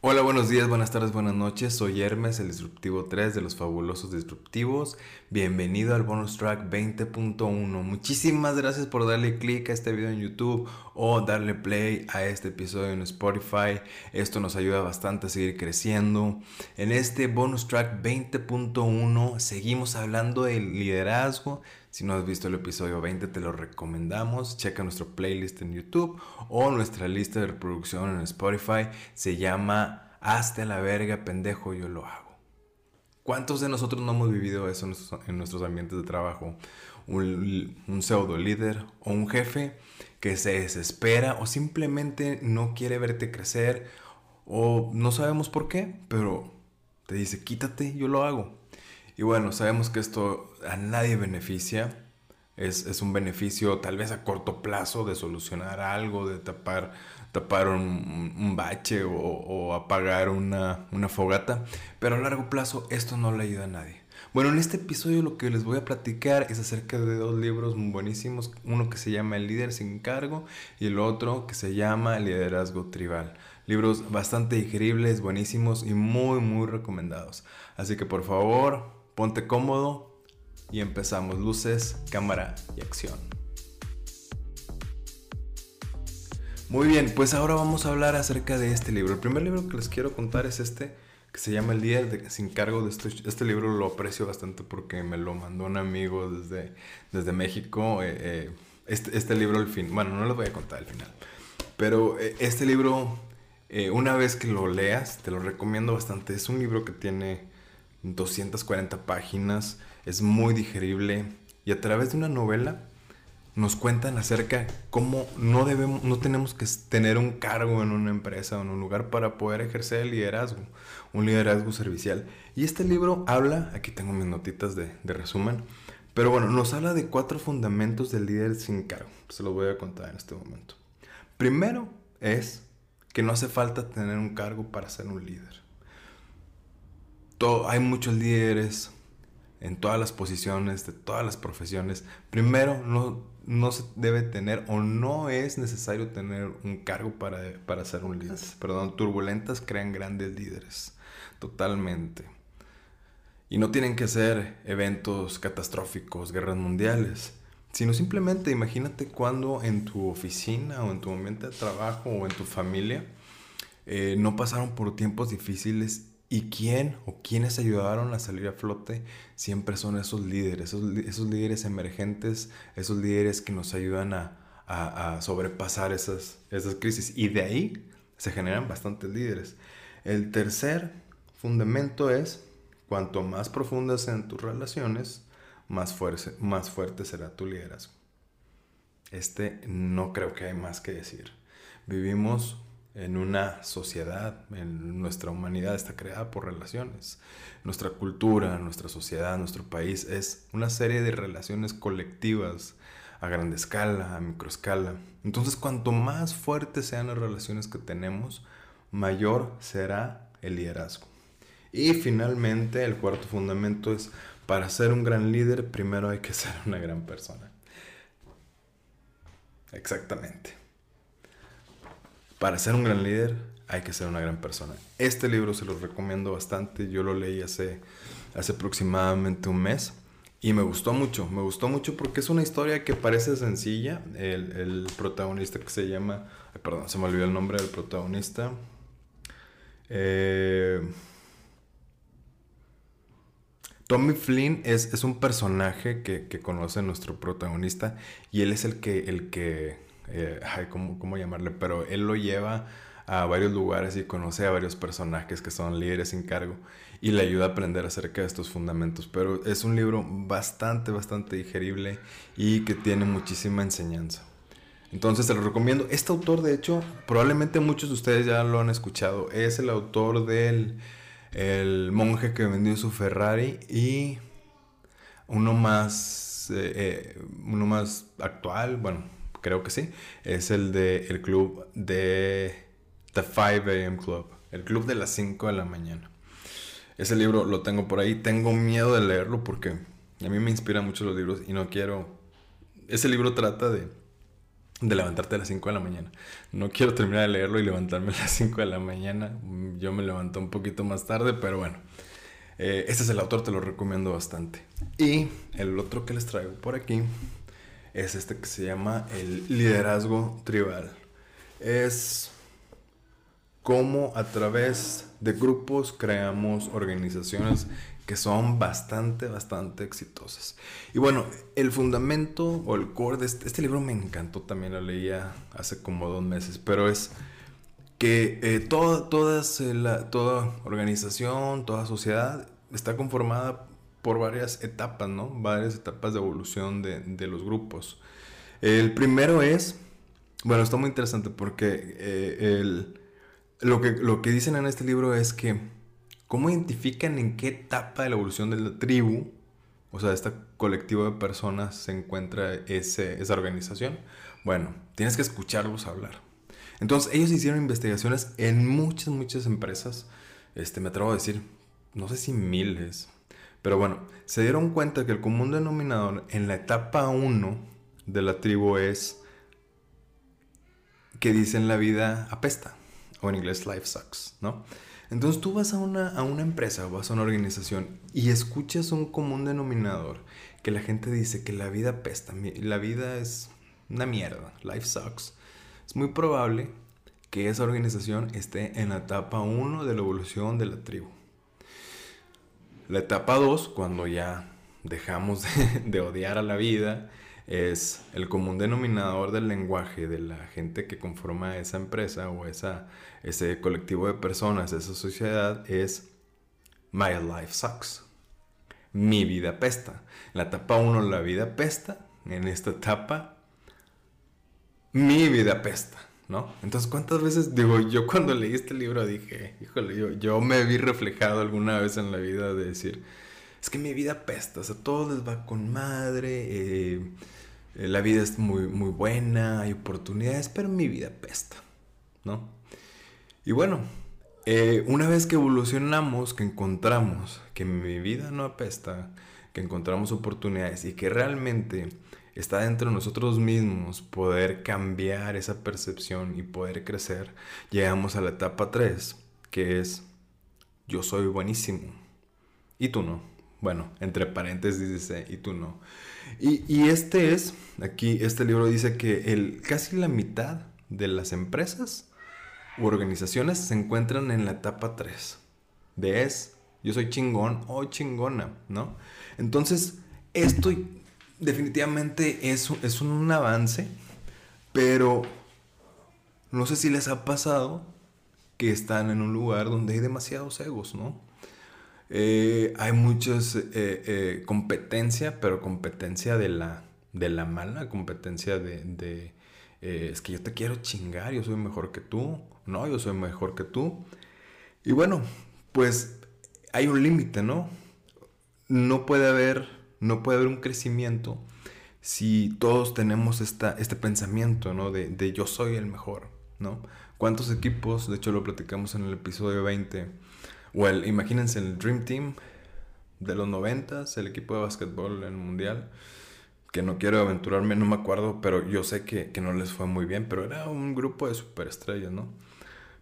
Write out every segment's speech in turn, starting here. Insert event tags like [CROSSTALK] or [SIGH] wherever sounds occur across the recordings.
Hola, buenos días, buenas tardes, buenas noches. Soy Hermes, el Disruptivo 3 de los Fabulosos Disruptivos. Bienvenido al bonus track 20.1. Muchísimas gracias por darle click a este video en YouTube o darle play a este episodio en Spotify. Esto nos ayuda bastante a seguir creciendo. En este bonus track 20.1 seguimos hablando del liderazgo. Si no has visto el episodio 20 te lo recomendamos. Checa nuestro playlist en YouTube o nuestra lista de reproducción en Spotify. Se llama Hazte a la verga, pendejo, yo lo hago. ¿Cuántos de nosotros no hemos vivido eso en nuestros, ambientes de trabajo? Un, un pseudo líder o un jefe que se desespera o simplemente no quiere verte crecer o no sabemos por qué, pero te dice quítate, yo lo hago. Y bueno, sabemos que esto a nadie beneficia. Es, un beneficio tal vez a corto plazo de solucionar algo, de tapar, tapar un, bache o, apagar una, una, fogata. Pero a largo plazo esto no le ayuda a nadie. Bueno, en este episodio lo que les voy a platicar es acerca de dos libros muy buenísimos. Uno que se llama El líder sin cargo y el otro que se llama Liderazgo Tribal. Libros bastante digeribles, buenísimos y muy, muy recomendados. Así que por favor, Ponte cómodo y empezamos. Luces, cámara y acción. Muy bien, pues ahora vamos a hablar acerca de este libro. El primer libro que les quiero contar es este, que se llama El Día de, sin cargo de este, este, libro. Lo aprecio bastante porque me lo mandó un amigo desde, desde México. Eh, eh, este, este, libro, al fin, bueno, no les voy a contar al final. Pero eh, este libro, una vez que lo leas, te lo recomiendo bastante. Es un libro que tiene 240 páginas, es muy digerible y a través de una novela nos cuentan acerca cómo no debemos, no tenemos que tener un cargo en una empresa o en un lugar para poder ejercer el liderazgo, un liderazgo servicial. Y este libro habla, aquí tengo mis notitas de, de resumen, pero bueno, nos habla de cuatro fundamentos del líder sin cargo. Se los voy a contar en este momento. Primero es que no hace falta tener un cargo para ser un líder hay muchos líderes en todas las posiciones, de todas las profesiones. Primero, no, no se debe tener o no es necesario tener un cargo para, para ser un líder. Perdón, turbulentas crean grandes líderes. Totalmente. Y no tienen que ser eventos catastróficos, guerras mundiales, sino simplemente imagínate cuando en tu oficina o en tu ambiente de trabajo o en tu familia eh, no pasaron por tiempos difíciles y quién o quienes ayudaron a salir a flote siempre son esos líderes, esos, líderes emergentes, esos líderes que nos ayudan a, sobrepasar esas, esas crisis. Y de ahí se generan bastantes líderes. El tercer fundamento es, cuanto más profundas sean tus relaciones, más, fuerte, más fuerte será tu liderazgo. Este no creo que hay más que decir. Vivimos en una sociedad, en nuestra humanidad está creada por relaciones. Nuestra cultura, nuestra sociedad, nuestro país es una serie de relaciones colectivas a grande escala, a microescala. Entonces, cuanto más fuertes sean las relaciones que tenemos, mayor será el liderazgo. Y finalmente, el cuarto fundamento es, para ser un gran líder, primero hay que [LAUGHS] ser una gran persona. Exactamente. Para ser un gran líder hay que ser una gran persona. Este libro se lo recomiendo bastante. Yo lo leí hace, hace aproximadamente un mes. Y me gustó mucho, me gustó mucho porque es una historia que parece sencilla. El, protagonista que se llama, perdón, se me olvidó el nombre del protagonista. Eh, Tommy Flynn es, es un personaje que, que, conoce nuestro protagonista y él es el que, el que eh, [LAUGHS] ¿cómo, llamarle? Pero él lo lleva a varios lugares y conoce a varios personajes que son líderes sin cargo y le ayuda a aprender acerca de estos fundamentos. Pero es un libro bastante, bastante digerible y que tiene muchísima enseñanza. Entonces te lo recomiendo. Este autor, de hecho, probablemente muchos de ustedes ya lo han escuchado. Es el autor del el monje que vendió su Ferrari y uno más, eh, eh, uno más actual, bueno, creo que sí, es el de el club de The 5 AM Club, el club de las 5 de la mañana. Ese libro lo tengo por ahí, tengo miedo de leerlo porque a mí me inspiran mucho los libros y no quiero... Ese libro trata de, de levantarte a las 5 de la mañana. No quiero terminar de leerlo y levantarme a las 5 de la mañana. Yo me levanto un poquito más tarde, pero bueno. Eh, este es el autor, te lo recomiendo bastante. Y el otro que les traigo por aquí es este que se llama el liderazgo tribal. Es cómo a través de grupos creamos organizaciones que son bastante, bastante exitosas. Y bueno, el fundamento o el core de este, este libro me encantó, también lo leía hace como dos meses, pero es que eh, toda, toda organización, toda sociedad está conformada por varias etapas, ¿no? Varias etapas de evolución de, de los grupos. El primero es, bueno, está muy interesante porque eh, el, lo, que, lo que dicen en este libro es que cómo identifican en qué etapa de la evolución de la tribu, o sea, este colectivo de personas se encuentra esa organización. Bueno, tienes que escucharlos hablar. Entonces, ellos hicieron investigaciones en muchas, muchas empresas. Este, me atrevo a decir, no sé si miles, pero bueno, se dieron cuenta que el común denominador en la etapa 1 de la tribu es que dicen la vida apesta, o en inglés life sucks, ¿no? Entonces tú vas a una, a una empresa vas a una organización y escuchas un común denominador que la gente dice que la vida apesta, la vida es una mierda, life sucks. Es muy probable que esa organización esté en la etapa 1 de la evolución de la tribu. La etapa 2, cuando ya dejamos [LAUGHS] de, odiar a la vida, es el común denominador del lenguaje de la gente que conforma esa empresa o esa, ese colectivo de personas, esa sociedad, es My life sucks. Mi vida pesta. En la etapa 1 la vida pesta. En esta etapa, mi vida pesta. ¿No? Entonces, ¿cuántas veces, digo, yo cuando leí este libro dije, híjole, yo, yo me vi reflejado alguna vez en la vida de decir, es que mi vida pesta, o sea, todo les va con madre, eh, eh, la vida es muy, muy buena, hay oportunidades, pero mi vida pesta, ¿no? Y bueno, eh, una vez que evolucionamos, que encontramos que mi vida no apesta, que encontramos oportunidades y que realmente está dentro de nosotros mismos poder cambiar esa percepción y poder crecer, llegamos a la etapa 3, que es yo soy buenísimo y tú no. Bueno, entre paréntesis dice y tú no. Y, este es, aquí este libro dice que el, casi la mitad de las empresas u organizaciones se encuentran en la etapa 3. De es, yo soy chingón o chingona, ¿no? Entonces, esto definitivamente es, es un avance, pero no sé si les ha pasado que están en un lugar donde hay demasiados egos, ¿no? Eh, hay muchas eh, eh, competencia, pero competencia de la, de la mala, competencia de, de es que yo te quiero chingar, yo soy mejor que tú, no, yo soy mejor que tú. Y bueno, pues hay un límite, ¿no? No puede haber no puede haber un crecimiento si todos tenemos esta, este pensamiento, ¿no? De, yo soy el mejor, ¿no? ¿Cuántos equipos, de hecho lo platicamos en el episodio 20, o imagínense el Dream Team de los 90, el equipo de básquetbol en el Mundial, que no quiero aventurarme, no me acuerdo, pero yo sé que, que no les fue muy bien, pero era un grupo de superestrellas, ¿no?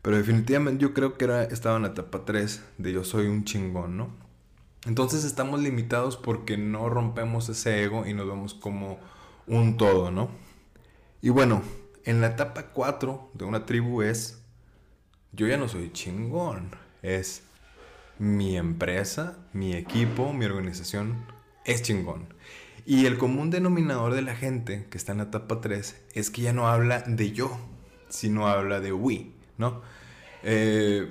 Pero definitivamente yo creo que era, estaba en la etapa 3 de yo soy un chingón, ¿no? Entonces estamos limitados porque no rompemos ese ego y nos vemos como un todo, ¿no? Y bueno, en la etapa 4 de una tribu es, yo ya no soy chingón, es mi empresa, mi equipo, mi organización es chingón. Y el común denominador de la gente que está en la etapa 3 es que ya no habla de yo, sino habla de we, ¿no? Eh,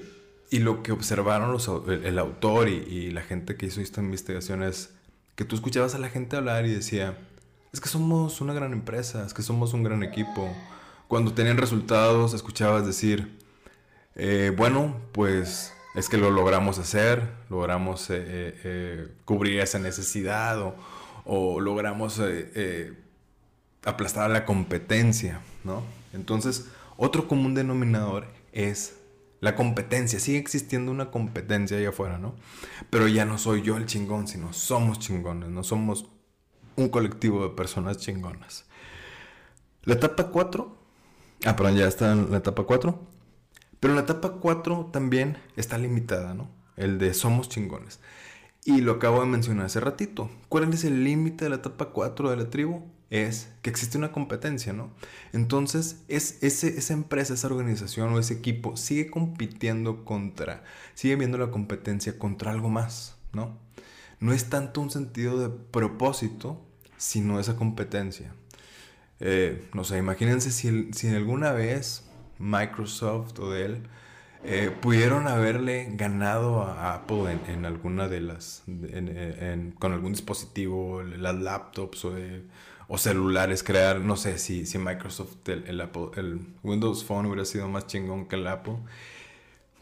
y lo que observaron el, autor y, la gente que hizo esta investigación es que tú escuchabas a la gente hablar y decía, es que somos una gran empresa, es que somos un gran equipo. Cuando tenían resultados, escuchabas decir, eh, bueno, pues es que lo logramos hacer, logramos eh, eh, cubrir esa necesidad o, o logramos aplastar la competencia, ¿no? Entonces, otro común denominador es la competencia, sigue existiendo una competencia ahí afuera, ¿no? Pero ya no soy yo el chingón, sino somos chingones, no somos un colectivo de personas chingonas. La etapa 4, ah, perdón, ya está en la etapa 4, pero la etapa 4 también está limitada, ¿no? El de somos chingones. Y lo acabo de mencionar hace ratito. ¿Cuál es el límite de la etapa 4 de la tribu? Es que existe una competencia, ¿no? Entonces, es, ese, esa empresa, esa organización o ese equipo sigue compitiendo contra, sigue viendo la competencia contra algo más, ¿no? No es tanto un sentido de propósito, sino esa competencia. Eh, no sé, imagínense si, si alguna vez Microsoft o Dell eh, pudieron haberle ganado a Apple en, alguna de las, con algún dispositivo, las laptops o, celulares, crear, no sé si, si Microsoft, el, Apple, el Windows Phone hubiera sido más chingón que el Apple,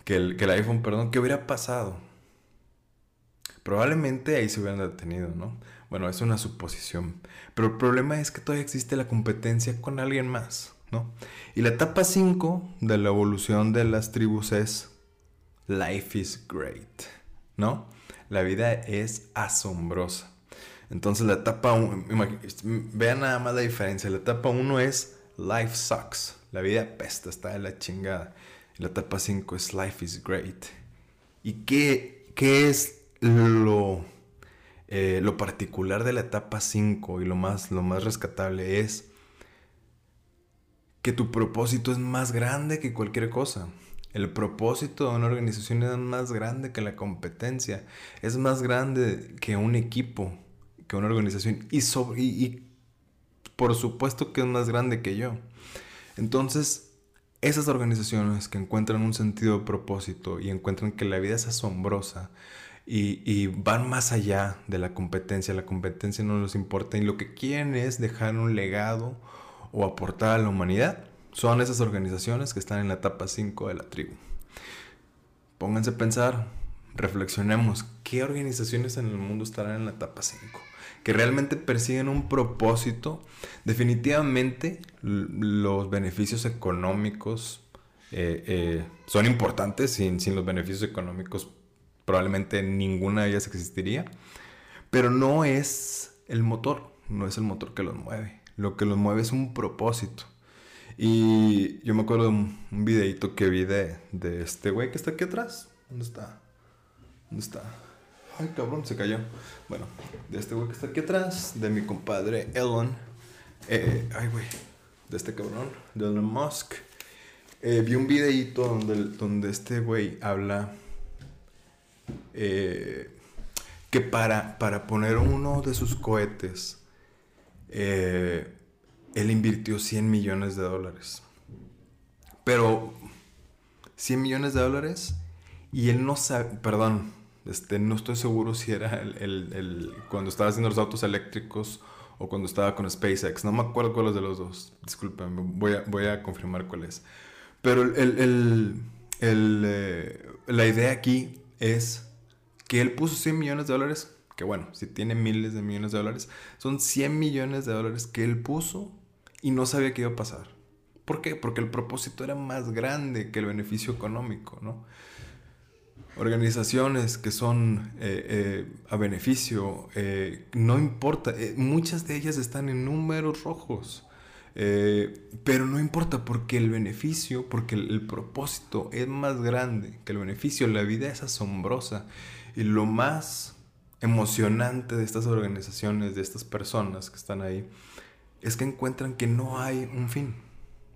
que el, que el iPhone, perdón, ¿qué hubiera pasado? Probablemente ahí se hubieran detenido, ¿no? Bueno, es una suposición. Pero el problema es que todavía existe la competencia con alguien más. Y la etapa 5 de la evolución de las tribus es Life is great, ¿no? La vida es asombrosa. Entonces la etapa 1, vean nada más la diferencia. La etapa 1 es Life sucks, la vida pesta, está de la chingada. Y la etapa 5 es Life is great. ¿Y qué, qué es lo, eh, lo particular de la etapa 5 y lo más, lo más rescatable es que tu propósito es más grande que cualquier cosa. El propósito de una organización es más grande que la competencia, es más grande que un equipo, una organización y, y, por supuesto que es más grande que yo. Entonces, esas organizaciones que encuentran un sentido de propósito y encuentran que la vida es asombrosa y, y, van más allá de la competencia, la competencia no les importa y lo que quieren es dejar un legado o aportar a la humanidad son esas organizaciones que están en la etapa 5 de la tribu. Pónganse a pensar, reflexionemos, ¿qué organizaciones en el mundo estarán en la etapa 5? Que realmente persiguen un propósito. Definitivamente los beneficios económicos eh, eh, son importantes. Sin, sin los beneficios económicos probablemente ninguna de ellas existiría. Pero no es el motor, no es el motor que los mueve. Lo que los mueve es un propósito. Y yo me acuerdo de un, videito que vi de, este güey que está aquí atrás. ¿Dónde está? ¿Dónde está? Ay, cabrón, se cayó. Bueno, de este güey que está aquí atrás, de mi compadre Elon. Eh, ay, güey, de este cabrón, de Elon Musk. Eh, vi un videito donde, donde este güey habla eh, que para, para poner uno de sus cohetes él invirtió 100 millones de dólares. Pero 100 millones de dólares y él no sabe, perdón, este, no estoy seguro si era el, cuando estaba haciendo los autos eléctricos o cuando estaba con SpaceX. No me acuerdo cuál es de los dos. Disculpen, voy a, voy a confirmar cuál es. Pero el, eh, la idea aquí es que él puso 100 millones de dólares que bueno, si tiene miles de millones de dólares, son 100 millones de dólares que él puso y no sabía qué iba a pasar. ¿Por qué? Porque el propósito era más grande que el beneficio económico, ¿no? Organizaciones que son eh, eh, a beneficio, eh, no importa, muchas de ellas están en números rojos, pero no importa porque el beneficio, porque el, el propósito es más grande que el beneficio, la vida es asombrosa y lo más emocionante de estas organizaciones, de estas personas que están ahí, es que encuentran que no hay un fin.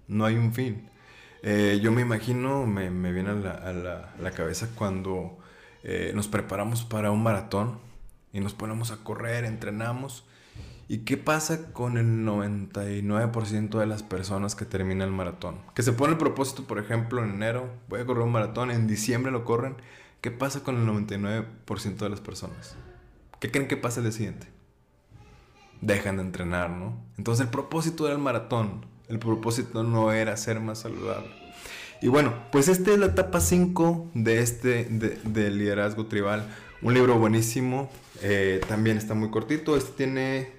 No hay un fin. Eh, yo me imagino, me, viene a la, cabeza cuando eh, nos preparamos para un maratón y nos ponemos a correr, entrenamos. ¿Y qué pasa con el 99% de las personas que terminan el maratón? Que se pone el propósito, por ejemplo, en enero, voy a correr un maratón, en diciembre lo corren. ¿Qué pasa con el 99% de las personas? ¿Qué creen que pasa el día siguiente? Dejan de entrenar, ¿no? Entonces el propósito era el maratón. El propósito no era ser más saludable. Y bueno, pues esta es la etapa 5 de este de, liderazgo tribal. Un libro buenísimo. Eh, también está muy cortito. Este tiene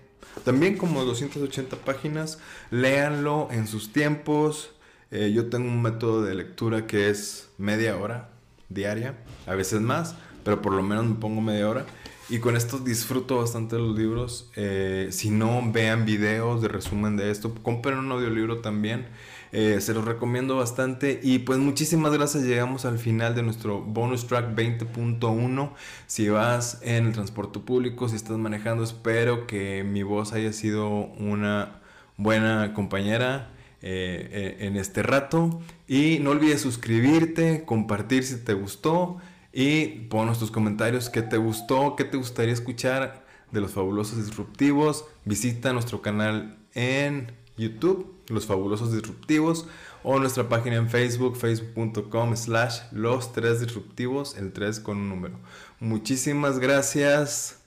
también como 280 páginas. Léanlo en sus tiempos. Eh, yo tengo un método de lectura que es media hora diaria. A veces más. Pero por lo menos me pongo media hora. Y con esto disfruto bastante los libros. Eh, si no, vean videos de resumen de esto. Compren un audiolibro también. Eh, se los recomiendo bastante. Y pues muchísimas gracias. Llegamos al final de nuestro bonus track 20.1. Si vas en el transporte público, si estás manejando, espero que mi voz haya sido una buena compañera. Eh, en este rato y no olvides suscribirte, compartir si te gustó y ponos tus comentarios qué te gustó, qué te gustaría escuchar de los fabulosos disruptivos. Visita nuestro canal en YouTube, Los Fabulosos Disruptivos, o nuestra página en Facebook, facebook.com slash los tres disruptivos, el 3 con un número. Muchísimas gracias,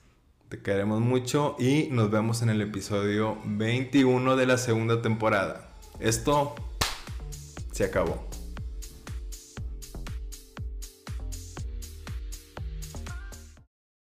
te queremos mucho y nos vemos en el episodio 21 de la segunda temporada. Esto se acabó.